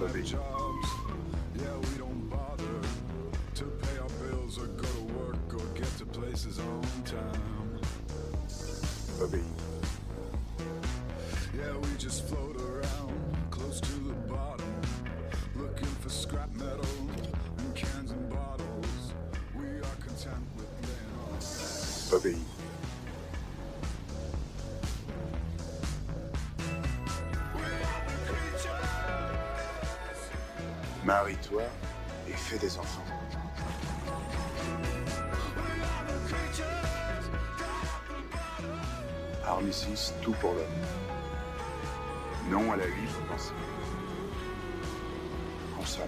Bobby. Yeah, we don't bother to pay our bills or go to work or get to places on time. Bobby. Yeah, we just float around close to the bottom, looking for scrap metal and cans and bottles. We are content with laying on. Bobby. Marie-toi et fais des enfants. Armistice, tout pour l'homme. Non à la vie, faut penser. Consomme.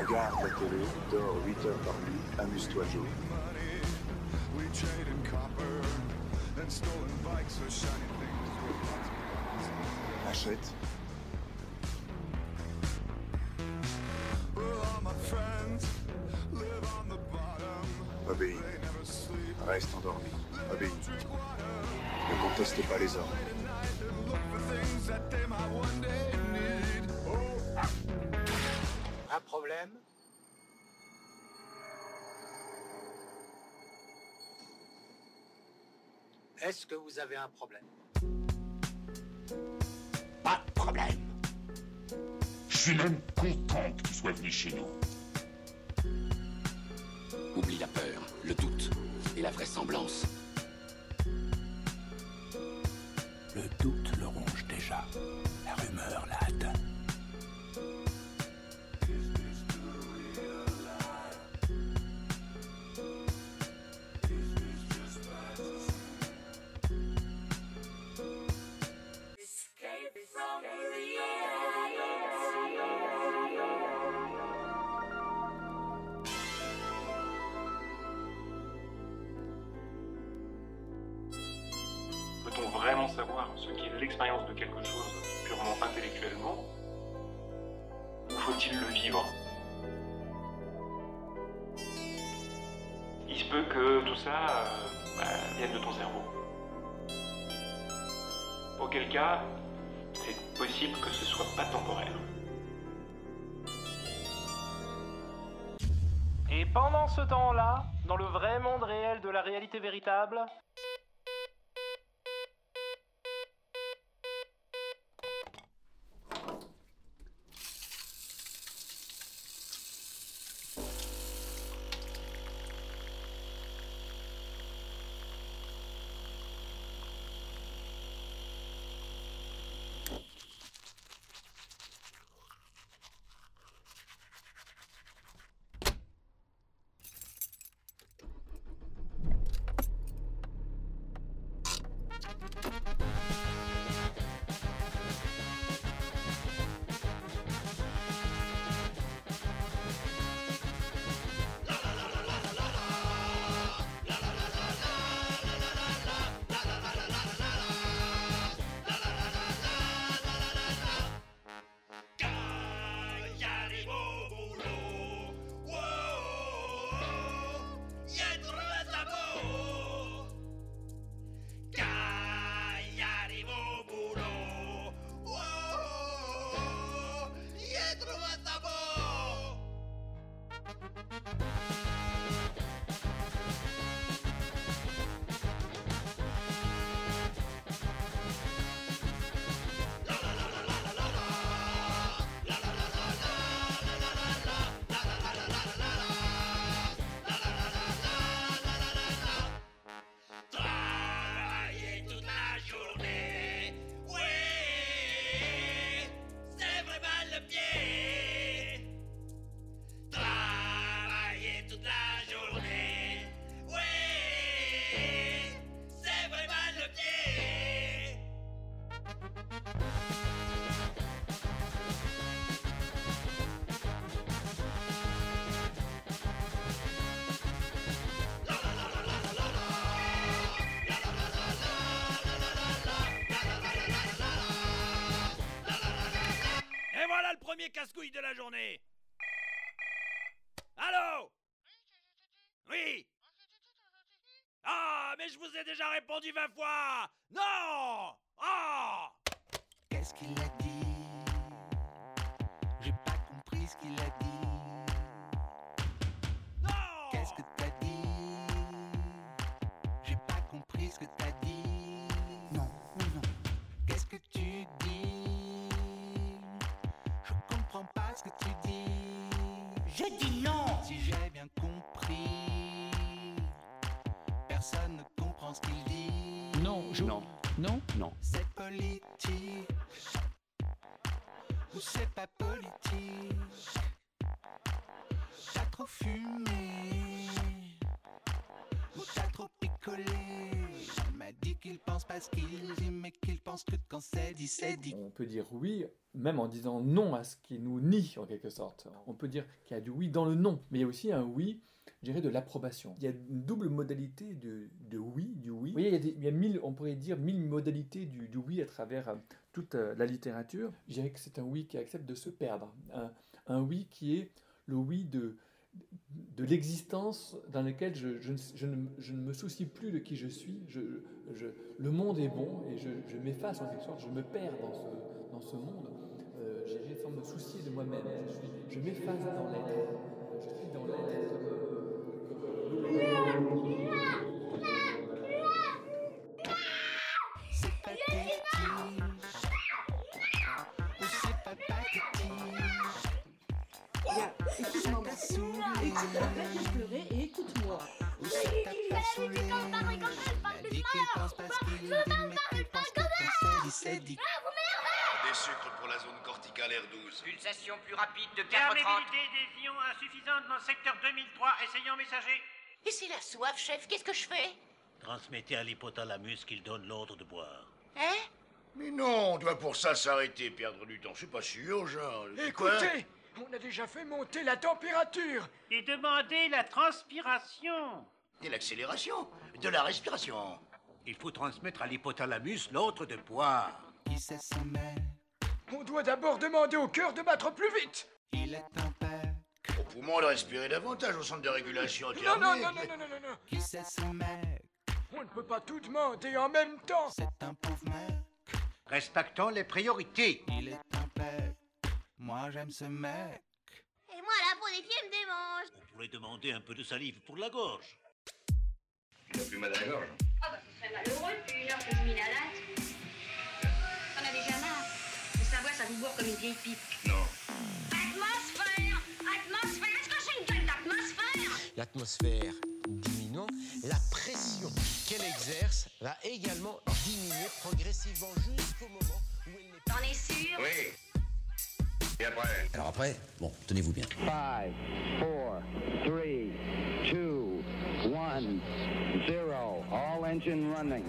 Regarde la télé, dors 8 heures par nuit, amuse-toi Joe. Achète, obéis, reste endormi, obéis. Ne conteste pas les ordres. at night Est-ce que vous avez un problème Pas de problème. Je suis même content que tu sois venu chez nous. Oublie la peur, le doute et la vraisemblance. Le doute le ronge déjà. L'expérience de quelque chose purement intellectuellement Ou faut-il le vivre? Il se peut que tout ça euh, bah, vienne de ton cerveau. Auquel cas, c'est possible que ce soit pas temporaire. Et pendant ce temps-là, dans le vrai monde réel de la réalité véritable, premier casse-couille de la journée. Allô? Oui. Ah, mais je vous ai déjà répondu 20 fois. Non! Ah! Qu'est-ce qu'il a dit? J'ai pas compris ce qu'il a dit. Je dis non Si j'ai bien compris, personne ne comprend ce qu'il dit. Non, je... Non. Non? Non. C'est politique ou c'est pas politique T'as trop fumé ou t'as trop picolé Il m'a dit qu'il pense pas ce qu'il dit mais qu'il pense que quand c'est dit c'est dit On peut dire oui, même en disant non à ce qui nous nie en quelque sorte. On peut dire qu'il y a du oui dans le non, mais il y a aussi un oui, je dirais, de l'approbation. Il y a une double modalité de, de oui, du oui. Vous voyez, il y a, des- il y a mille, on pourrait dire mille modalités du, du oui à travers euh, toute euh, la littérature. Je dirais que c'est un oui qui accepte de se perdre. Un, un oui qui est le oui de, de l'existence dans laquelle je, ne, me soucie plus de qui je suis. Le monde est bon et je, m'efface en quelque sorte, je me perds dans ce, dans ce monde. Euh, J'ai j'ai sans me soucier de moi-même. Je m'efface dans l'être. Qu'il pense pas ce qu'il dit mais qu'il pense que quand c'est dit c'est dit Des sucres pour la zone corticale R12. Pulsation plus rapide de 4,30. Perméabilité des ions insuffisante dans le secteur 2003. Essayons messager. Et c'est la soif, chef, qu'est-ce que je fais? Transmettez à l'hypothalamus qu'il donne l'ordre de boire. Hein? Mais non, on doit pour ça s'arrêter, perdre du temps. Je suis pas sûr, genre. Quoi? Écoutez, on a déjà fait monter la température. Et demandez la transpiration. Et l'accélération De la respiration. Il faut transmettre à l'hypothalamus l'ordre de boire. Qui c'est ce mec On doit d'abord demander au cœur de battre plus vite. Il est un père Au poumon, de respirer davantage au centre de régulation Non, non, non, non, non, non, non, non. Qui c'est ce mec On ne peut pas tout demander en même temps. C'est un pauvre mec Respectons les priorités. Il est un père Moi j'aime ce mec Et moi, la peau des pieds me démange. On pourrait demander un peu de salive pour la gorge. Il a plus mal à la gorge. Ah bah serait malheureux depuis une heure que je m'y la latte. T'en as déjà marre. Le savoir, ça vous boire comme une vieille pipe. Non. Atmosphère Atmosphère Est-ce que j'ai une gueule d'atmosphère? L'atmosphère diminuant, la pression qu'elle exerce va également diminuer progressivement jusqu'au moment où elle n'est T'en es sûr? Oui. Et après? Alors après, bon, tenez-vous bien. 5, 4, 3, 2, 1, 0. All engine running.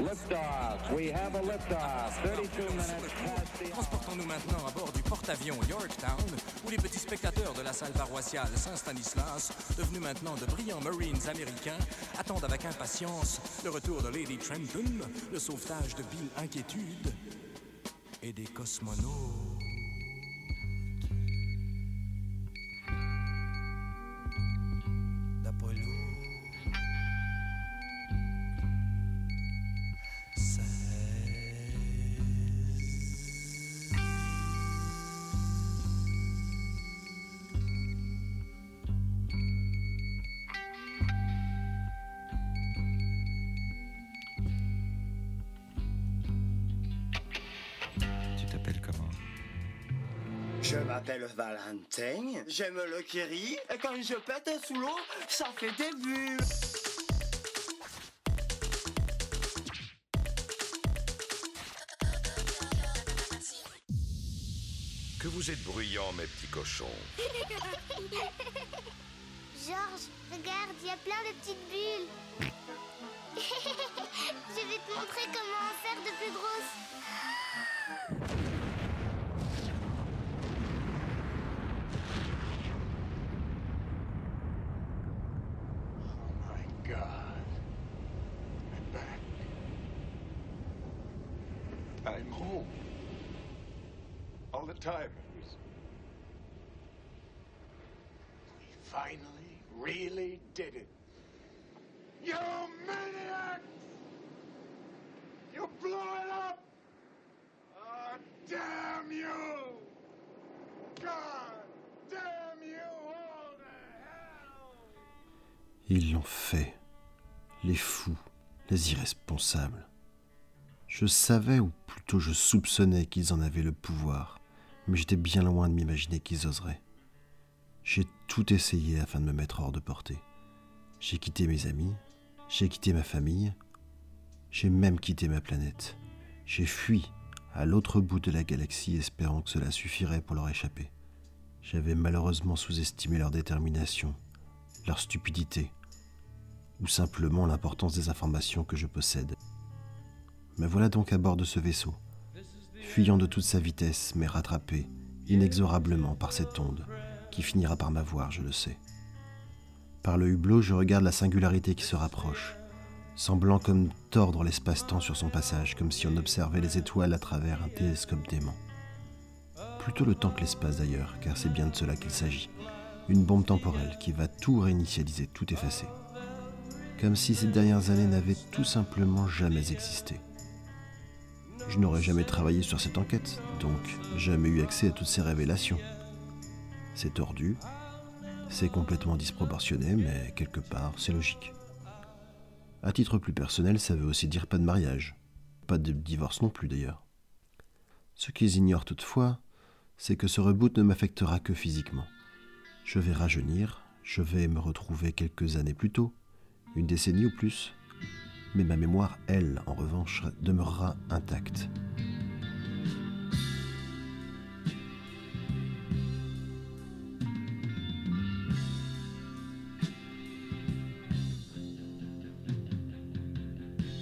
Liftoff. We have a liftoff. 32 minutes past the Transportons-nous maintenant à bord du porte-avions Yorktown, où les petits spectateurs de la salle paroissiale Saint-Stanislas, devenus maintenant de brillants Marines américains, attendent avec impatience le retour de Lady Trenton, le sauvetage de Bill Inquiétude et des cosmonautes. Je m'appelle Valentin, j'aime le kiri, et quand je pète sous l'eau, ça fait des bulles. Que vous êtes bruyants, mes petits cochons. Georges, regarde, il y a plein de petites bulles. Je vais te montrer comment en faire de plus grosses. I'm home. All the time. We finally really did it. You maniacs! You blew it up! Oh, damn you! God damn you all to hell! Ils l'ont fait. Les fous, les irresponsables. Je savais, ou plutôt je soupçonnais qu'ils en avaient le pouvoir, mais j'étais bien loin de m'imaginer qu'ils oseraient. J'ai tout essayé afin de me mettre hors de portée. J'ai quitté mes amis, j'ai quitté ma famille, j'ai même quitté ma planète. J'ai fui à l'autre bout de la galaxie espérant que cela suffirait pour leur échapper. J'avais malheureusement sous-estimé leur détermination, leur stupidité, ou simplement l'importance des informations que je possède. Me voilà donc à bord de ce vaisseau, fuyant de toute sa vitesse, mais rattrapé inexorablement par cette onde, qui finira par m'avoir, je le sais. Par le hublot, je regarde la singularité qui se rapproche, semblant comme tordre l'espace-temps sur son passage, comme si on observait les étoiles à travers un télescope d'aimant. Plutôt le temps que l'espace d'ailleurs, car c'est bien de cela qu'il s'agit. Une bombe temporelle qui va tout réinitialiser, tout effacer. Comme si ces dernières années n'avaient tout simplement jamais existé. Je n'aurais jamais travaillé sur cette enquête, donc jamais eu accès à toutes ces révélations. C'est tordu, c'est complètement disproportionné, mais quelque part, c'est logique. À titre plus personnel, ça veut aussi dire pas de mariage. Pas de divorce non plus d'ailleurs. Ce qu'ils ignorent toutefois, c'est que ce reboot ne m'affectera que physiquement. Je vais rajeunir, je vais me retrouver quelques années plus tôt, une décennie ou plus, mais ma mémoire, elle, en revanche, demeurera intacte.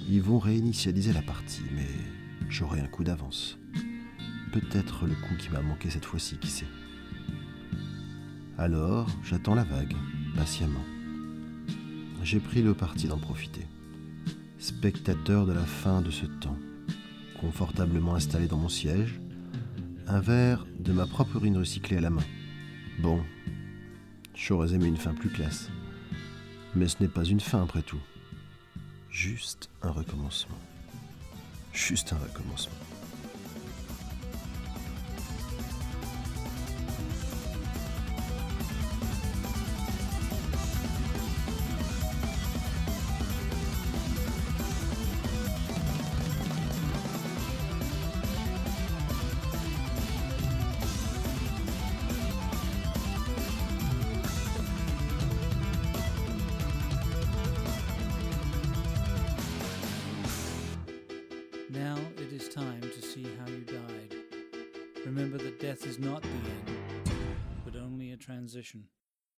Ils vont réinitialiser la partie, mais j'aurai un coup d'avance. Peut-être le coup qui m'a manqué cette fois-ci, qui sait. Alors, j'attends la vague, patiemment. J'ai pris le parti d'en profiter. Spectateur de la fin de ce temps, confortablement installé dans mon siège, un verre de ma propre urine recyclée à la main. Bon, j'aurais aimé une fin plus classe. Mais ce n'est pas une fin après tout. Juste un recommencement. Juste un recommencement. Transition.